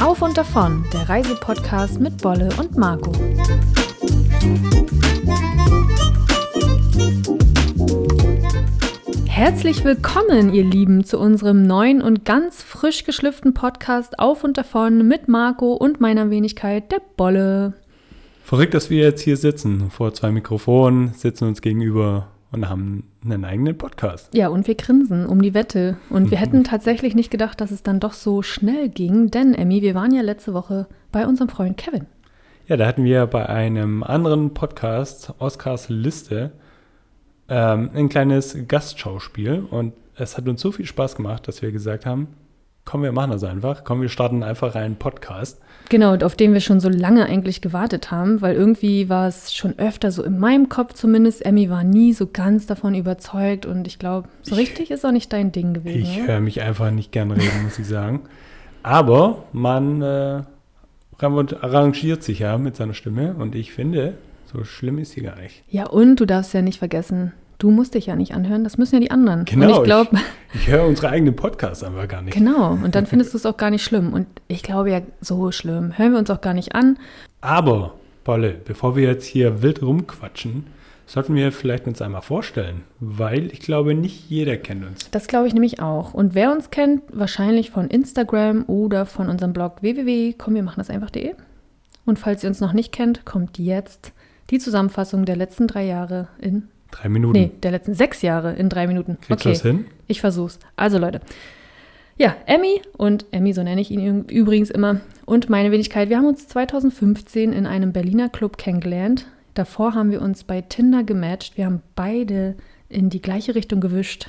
Auf und davon, der Reisepodcast mit Bolle und Marco. Herzlich willkommen, ihr Lieben, zu unserem neuen und ganz frisch geschlüpften Podcast Auf und davon mit Marco und meiner Wenigkeit der Bolle. Verrückt, dass wir jetzt hier sitzen, vor zwei Mikrofonen, sitzen uns gegenüber und haben einen eigenen Podcast. Ja, und wir grinsen um die Wette. Und wir hätten tatsächlich nicht gedacht, dass es dann doch so schnell ging, denn Emmy, wir waren ja letzte Woche bei unserem Freund Kevin. Ja, da hatten wir bei einem anderen Podcast, Oscars Liste, ähm, ein kleines Gastschauspiel und es hat uns so viel Spaß gemacht, dass wir gesagt haben, komm, wir machen das einfach. Komm, wir starten einfach einen Podcast. Genau, und auf den wir schon so lange eigentlich gewartet haben, weil irgendwie war es schon öfter so in meinem Kopf zumindest. Emmy war nie so ganz davon überzeugt und ich glaube, so Ich- richtig ist auch nicht dein Ding gewesen. Ich höre mich einfach nicht gern reden, muss ich sagen. Aber man äh, arrangiert sich ja mit seiner Stimme und ich finde, so schlimm ist sie gar nicht. Ja, und du darfst ja nicht vergessen, du musst dich ja nicht anhören, das müssen ja die anderen. Genau, und ich glaube, Ich höre unsere eigenen Podcasts einfach gar nicht. genau, und dann findest du es auch gar nicht schlimm. Und ich glaube ja, so schlimm hören wir uns auch gar nicht an. Aber, Paule, bevor wir jetzt hier wild rumquatschen, sollten wir vielleicht uns einmal vorstellen, weil ich glaube, nicht jeder kennt uns. Das glaube ich nämlich auch. Und wer uns kennt, wahrscheinlich von Instagram oder von unserem Blog www.komm, wir machen das einfach.de. Und falls ihr uns noch nicht kennt, kommt jetzt die Zusammenfassung der letzten drei Jahre in, Drei Minuten. nee, der letzten sechs Jahre in drei Minuten. Kriegst du das hin? Ich versuch's. Also Leute. Ja, Emmy und Emmy, so nenne ich ihn übrigens immer, und meine Wenigkeit, wir haben uns 2015 in einem Berliner Club kennengelernt. Davor haben wir uns bei Tinder gematcht. Wir haben beide in die gleiche Richtung gewischt.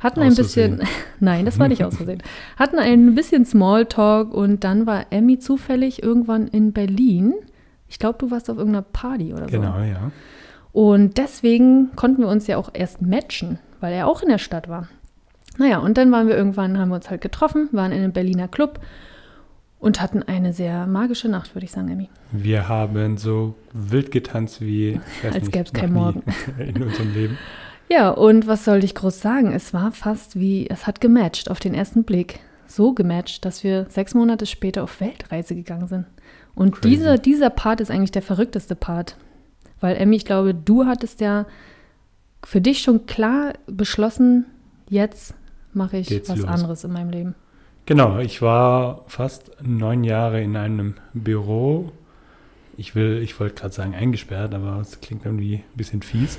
Hatten ein bisschen, nein, das war nicht aus Versehen. Hatten ein bisschen Smalltalk und dann war Emmy zufällig irgendwann in Berlin. Ich glaube, du warst auf irgendeiner Party oder so. Genau, ja. Und deswegen konnten wir uns ja auch erst matchen, weil er auch in der Stadt war. Naja, und dann waren wir irgendwann, haben wir uns halt getroffen, waren in einem Berliner Club und hatten eine sehr magische Nacht, würde ich sagen, Emmy. Wir haben so wild getanzt wie Als nicht, gäb's noch kein nie Morgen. in unserem Leben. Ja, und was soll ich groß sagen? Es war fast wie, es hat gematcht auf den ersten Blick. So gematcht, dass wir sechs Monate später auf Weltreise gegangen sind. Und Crazy. dieser, dieser Part ist eigentlich der verrückteste Part. Weil, Emmy, ich glaube, du hattest ja für dich schon klar beschlossen, jetzt mache ich Geht's was los. anderes in meinem Leben. Genau, ich war fast neun Jahre in einem Büro. Ich will, ich wollte gerade sagen eingesperrt, aber es klingt irgendwie ein bisschen fies.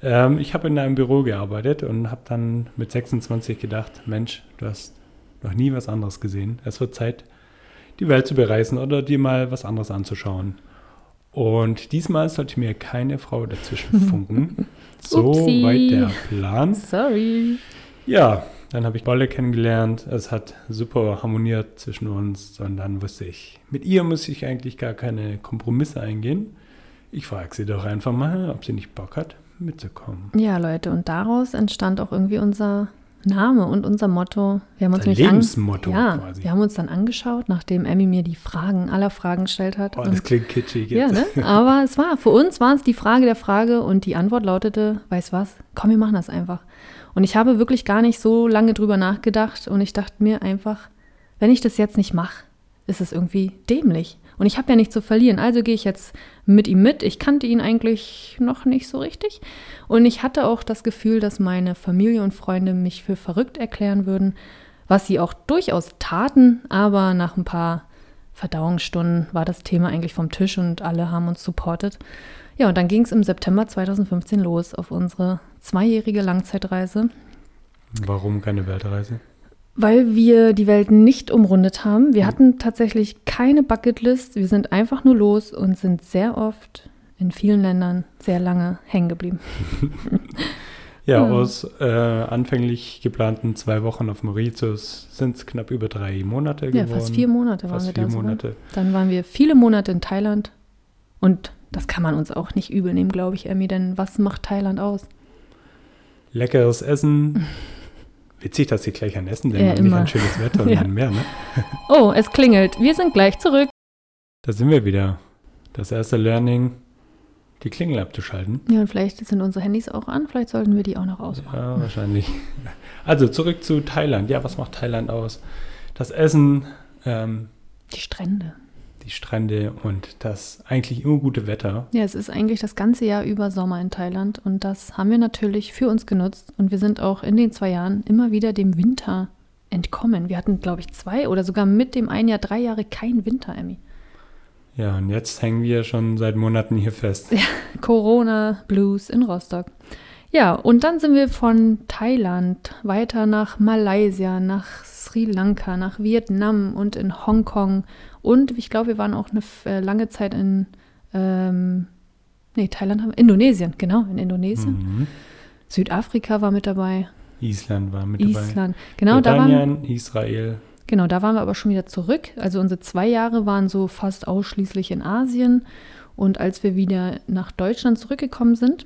Ähm, ich habe in einem Büro gearbeitet und habe dann mit 26 gedacht, Mensch, du hast noch nie was anderes gesehen. Es wird Zeit, die Welt zu bereisen oder dir mal was anderes anzuschauen. Und diesmal sollte mir keine Frau dazwischen funken. so Upsi. weit der Plan. Sorry. Ja, dann habe ich Bolle kennengelernt. Es hat super harmoniert zwischen uns. Und dann wusste ich, mit ihr muss ich eigentlich gar keine Kompromisse eingehen. Ich frage sie doch einfach mal, ob sie nicht Bock hat, mitzukommen. Ja, Leute, und daraus entstand auch irgendwie unser Name und unser Motto. Wir haben uns nämlich Lebensmotto ja, quasi. wir haben uns dann angeschaut, nachdem Emmy mir die Fragen aller Fragen gestellt hat. Oh, Und- das klingt kitschig ja, jetzt. ne? Aber es war, für uns war es die Frage der Frage und die Antwort lautete, weiß was, komm, wir machen das einfach. Und ich habe wirklich gar nicht so lange drüber nachgedacht und ich dachte mir einfach, wenn ich das jetzt nicht mache, ist es irgendwie dämlich. Und ich habe ja nichts zu verlieren, also gehe ich jetzt mit ihm mit. Ich kannte ihn eigentlich noch nicht so richtig. Und ich hatte auch das Gefühl, dass meine Familie und Freunde mich für verrückt erklären würden, was sie auch durchaus taten, aber nach ein paar Verdauungsstunden war das Thema eigentlich vom Tisch und alle haben uns supportet. Ja, und dann ging es im September 2015 los auf unsere zweijährige Langzeitreise, Warum keine Weltreise? Weil wir die Welt nicht umrundet haben. Wir hatten tatsächlich keine Bucketlist. Wir sind einfach nur los und sind sehr oft in vielen Ländern sehr lange hängen geblieben. Ja, Hm. aus äh, anfänglich geplanten zwei Wochen auf Mauritius sind es knapp über drei Monate Ja, geworden. fast vier Monate waren Fast wir vier da. sogar. Monate. Dann waren wir viele Monate in Thailand und das kann man uns auch nicht übel nehmen, glaube ich, Emmy, denn was macht Thailand aus? Leckeres Essen. Witzig, dass sie gleich an Essen denken Ja, und nicht an schönes Wetter und Ja. an Meer, ne? Oh, es klingelt. Wir sind gleich zurück. Da sind wir wieder. Das erste Learning, die Klingel abzuschalten. Ja, und vielleicht sind unsere Handys auch an. Vielleicht sollten wir die auch noch ausmachen. Ja, wahrscheinlich. Also zurück zu Thailand. Ja, was macht Thailand aus? das Essen, ähm, Die Strände. Die Strände und das eigentlich immer gute Wetter. Ja, es ist eigentlich das ganze Jahr über Sommer in Thailand und das haben wir natürlich für uns genutzt und wir sind auch in den zwei Jahren immer wieder dem Winter entkommen. Wir hatten, glaube ich, zwei oder sogar mit dem ein Jahr drei Jahre kein Winter, Emmy. Ja, und jetzt hängen wir schon seit Monaten hier fest. Corona Blues in Rostock. Ja, und dann sind wir von Thailand weiter nach Malaysia, nach Sri Lanka, nach Vietnam und in Hongkong. Und ich glaube, wir waren auch eine äh, lange Zeit in, ähm, nee, Thailand haben Indonesien, genau, in Indonesien. Mhm. Südafrika war mit dabei, Island war mit dabei. Island. Genau, da waren, Israel. Genau, da waren wir aber schon wieder zurück. Also unsere zwei Jahre waren so fast ausschließlich in Asien. Und als wir wieder nach Deutschland zurückgekommen sind,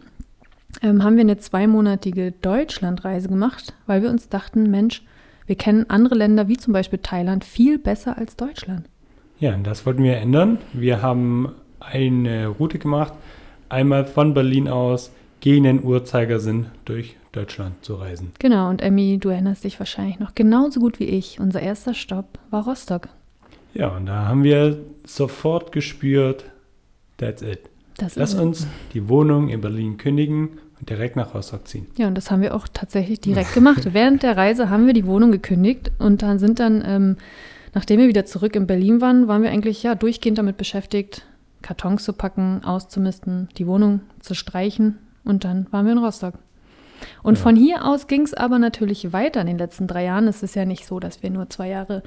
ähm, haben wir eine zweimonatige Deutschlandreise gemacht, weil wir uns dachten, Mensch, wir kennen andere Länder wie zum Beispiel Thailand viel besser als Deutschland. Ja, und das wollten wir ändern. Wir haben eine Route gemacht, einmal von Berlin aus gegen den Uhrzeigersinn durch Deutschland zu reisen. Genau, und Emmy, du erinnerst dich wahrscheinlich noch genauso gut wie ich. Unser erster Stopp war Rostock. Ja, und da haben wir sofort gespürt, that's it. Das Lass uns die Wohnung in Berlin kündigen und direkt nach Rostock ziehen. Ja, und das haben wir auch tatsächlich direkt gemacht. Während der Reise haben wir die Wohnung gekündigt und dann sind dann, ähm, nachdem wir wieder zurück in Berlin waren, waren wir eigentlich ja durchgehend damit beschäftigt, Kartons zu packen, auszumisten, die Wohnung zu streichen und dann waren wir in Rostock. Und Ja. von hier aus ging es aber natürlich weiter in den letzten drei Jahren. Es ist ja nicht so, dass wir nur zwei Jahre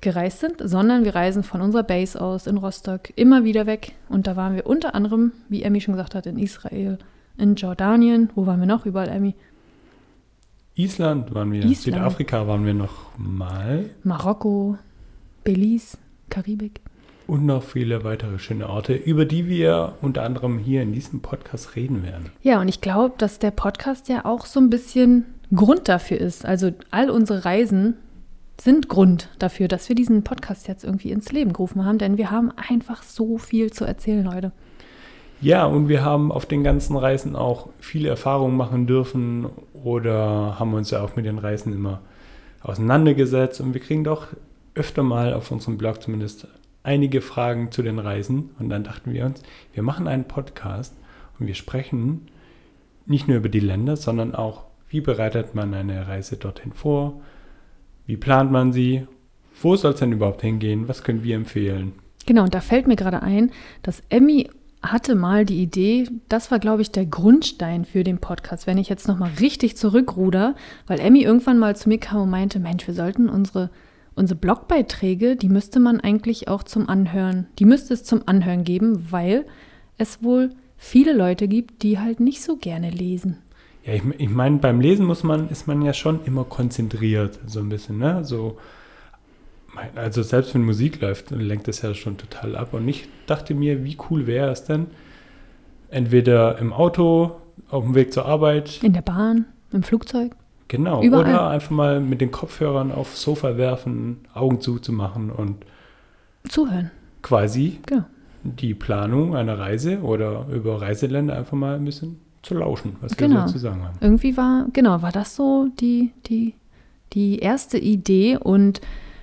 gereist sind, sondern wir reisen von unserer Base aus in Rostock immer wieder weg. Und da waren wir unter anderem, wie Emmy schon gesagt hat, in Israel, in Jordanien. Wo waren wir noch überall, Emmy? Island waren wir, Island. Südafrika waren wir noch mal Marokko, Belize, Karibik. und noch viele weitere schöne Orte, über die wir unter anderem hier in diesem Podcast reden werden. Ja, und ich glaube, dass der Podcast ja auch so ein bisschen Grund dafür ist. Also all unsere Reisen sind Grund dafür, dass wir diesen Podcast jetzt irgendwie ins Leben gerufen haben, denn wir haben einfach so viel zu erzählen, Leute. Ja, und wir haben auf den ganzen Reisen auch viele Erfahrungen machen dürfen oder haben uns ja auch mit den Reisen immer auseinandergesetzt. Und wir kriegen doch öfter mal auf unserem Blog zumindest einige Fragen zu den Reisen. Und dann dachten wir uns, wir machen einen Podcast und wir sprechen nicht nur über die Länder, sondern auch, wie bereitet man eine Reise dorthin vor, wie plant man sie, wo soll es denn überhaupt hingehen, was können wir empfehlen. Genau, und da fällt mir gerade ein, dass Emmy hatte mal die Idee, das war, glaube ich, der Grundstein für den Podcast, wenn ich jetzt nochmal richtig zurückruder, weil Emmy irgendwann mal zu mir kam und meinte, Mensch, wir sollten unsere, unsere Blogbeiträge, die müsste man eigentlich auch zum Anhören, die müsste es zum Anhören geben, weil es wohl viele Leute gibt, die halt nicht so gerne lesen. Ja, ich, ich meine, beim Lesen muss man, ist man ja schon immer konzentriert, so ein bisschen, ne? So, also selbst wenn Musik läuft, dann lenkt das ja schon total ab. Und ich dachte mir, wie cool wäre es denn, entweder im Auto, auf dem Weg zur Arbeit, In der Bahn, im Flugzeug. genau, Überall. oder einfach mal mit den Kopfhörern aufs Sofa werfen, Augen zuzumachen und Zuhören. quasi Genau. die Planung einer Reise oder über Reiseländer einfach mal ein bisschen zu lauschen, was Genau. wir so zu sagen haben. Irgendwie war, genau, war das so die, die, die erste Idee und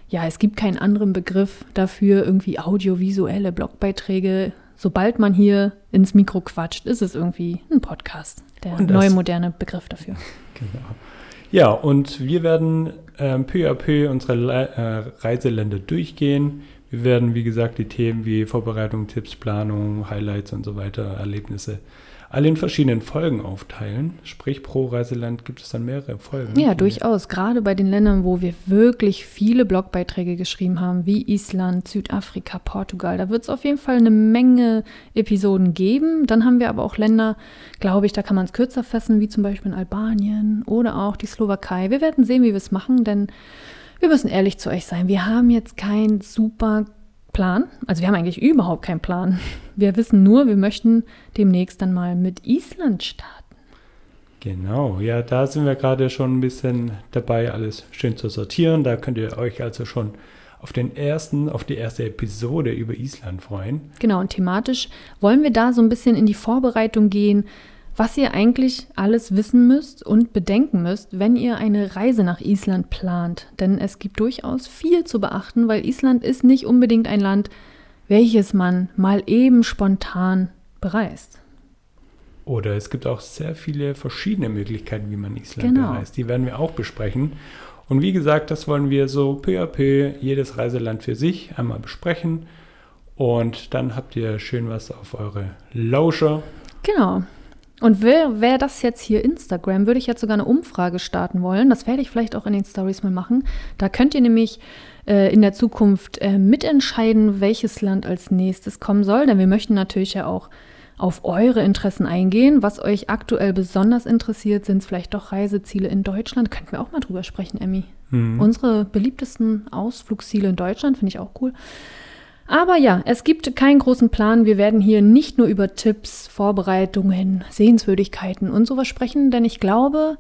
ja, es gibt keinen anderen Begriff dafür, irgendwie audiovisuelle Blogbeiträge. Sobald man hier ins Mikro quatscht, ist es irgendwie ein Podcast. Der neue moderne Begriff dafür. Genau. Ja, und wir werden ähm, peu à peu unsere Le äh, Reiseländer durchgehen. Wir werden, wie gesagt, die Themen wie Vorbereitung, Tipps, Planung, Highlights und so weiter, Erlebnisse, alle in verschiedenen Folgen aufteilen. Sprich, pro Reiseland gibt es dann mehrere Folgen. Ja, durchaus. Gerade bei den Ländern, wo wir wirklich viele Blogbeiträge geschrieben haben, wie Island, Südafrika, Portugal, da wird es auf jeden Fall eine Menge Episoden geben. Dann haben wir aber auch Länder, glaube ich, da kann man es kürzer fassen, wie zum Beispiel in Albanien oder auch die Slowakei. Wir werden sehen, wie wir es machen, denn wir müssen ehrlich zu euch sein. Wir haben jetzt keinen super Plan. Also wir haben eigentlich überhaupt keinen Plan. Wir wissen nur, wir möchten demnächst dann mal mit Island starten. Genau, ja, da sind wir gerade schon ein bisschen dabei, alles schön zu sortieren. Da könnt ihr euch also schon auf den ersten, auf die erste Episode über Island freuen. Genau, und thematisch wollen wir da so ein bisschen in die Vorbereitung gehen. Was ihr eigentlich alles wissen müsst und bedenken müsst, wenn ihr eine Reise nach Island plant. Denn es gibt durchaus viel zu beachten, weil Island ist nicht unbedingt ein Land, welches man mal eben spontan bereist. Oder es gibt auch sehr viele verschiedene Möglichkeiten, wie man Island Genau. bereist. Die werden wir auch besprechen. Und wie gesagt, das wollen wir so peu à peu jedes Reiseland für sich einmal besprechen. Und dann habt ihr schön was auf eure Lauscher. Genau. Und wer das jetzt hier Instagram, würde ich jetzt sogar eine Umfrage starten wollen. Das werde ich vielleicht auch in den Stories mal machen. Da könnt ihr nämlich äh, in der Zukunft äh, mitentscheiden, welches Land als nächstes kommen soll. Denn wir möchten natürlich ja auch auf eure Interessen eingehen. Was euch aktuell besonders interessiert, sind es vielleicht doch Reiseziele in Deutschland. Könnten wir auch mal drüber sprechen, Emmy. Unsere beliebtesten Ausflugsziele in Deutschland finde ich auch cool. Aber ja, es gibt keinen großen Plan. Wir werden hier nicht nur über Tipps, Vorbereitungen, Sehenswürdigkeiten und sowas sprechen, denn ich glaube,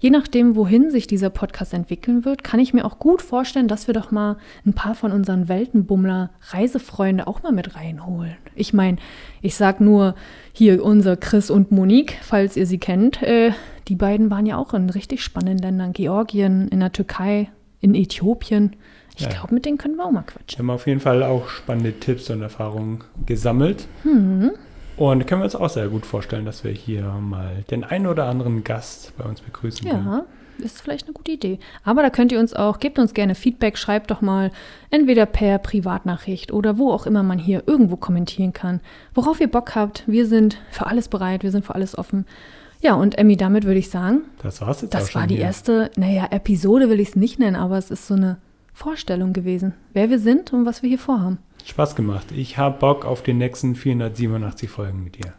je nachdem, wohin sich dieser Podcast entwickeln wird, kann ich mir auch gut vorstellen, dass wir doch mal ein paar von unseren Weltenbummler Reisefreunde auch mal mit reinholen. Ich meine, ich sag nur hier unser Chris und Monique, falls ihr sie kennt. Äh, die beiden waren ja auch in richtig spannenden Ländern. Georgien, in der Türkei, in Äthiopien. Ich Ja. glaube, mit denen können wir auch mal quatschen. Wir haben auf jeden Fall auch spannende Tipps und Erfahrungen gesammelt. Mhm. Und können wir uns auch sehr gut vorstellen, dass wir hier mal den einen oder anderen Gast bei uns begrüßen können. Ja, ist vielleicht eine gute Idee. Aber da könnt ihr uns auch, gebt uns gerne Feedback, schreibt doch mal entweder per Privatnachricht oder wo auch immer man hier irgendwo kommentieren kann. Worauf ihr Bock habt, wir sind für alles bereit, wir sind für alles offen. Ja, und Emmy, damit würde ich sagen, Das war's jetzt das war die hier. erste, naja, Episode will ich es nicht nennen, aber es ist so eine Vorstellung gewesen, wer wir sind und was wir hier vorhaben. Spaß gemacht. Ich habe Bock auf die nächsten 487 Folgen mit dir.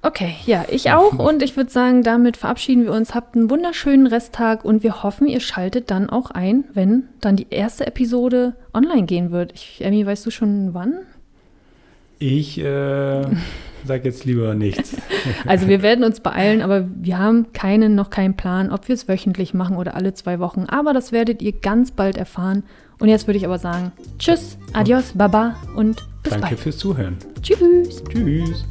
Okay, ja, ich auch. Und ich würde sagen, damit verabschieden wir uns. Habt einen wunderschönen Resttag und wir hoffen, ihr schaltet dann auch ein, wenn dann die erste Episode online gehen wird. Ich, Emmy, weißt du schon wann? Ich äh, sage jetzt lieber nichts. Also wir werden uns beeilen, aber wir haben keinen, noch keinen Plan, ob wir es wöchentlich machen oder alle zwei Wochen. Aber das werdet ihr ganz bald erfahren. Und jetzt würde ich aber sagen, tschüss, adios, baba und bis Danke bald. fürs Zuhören. Tschüss. Tschüss.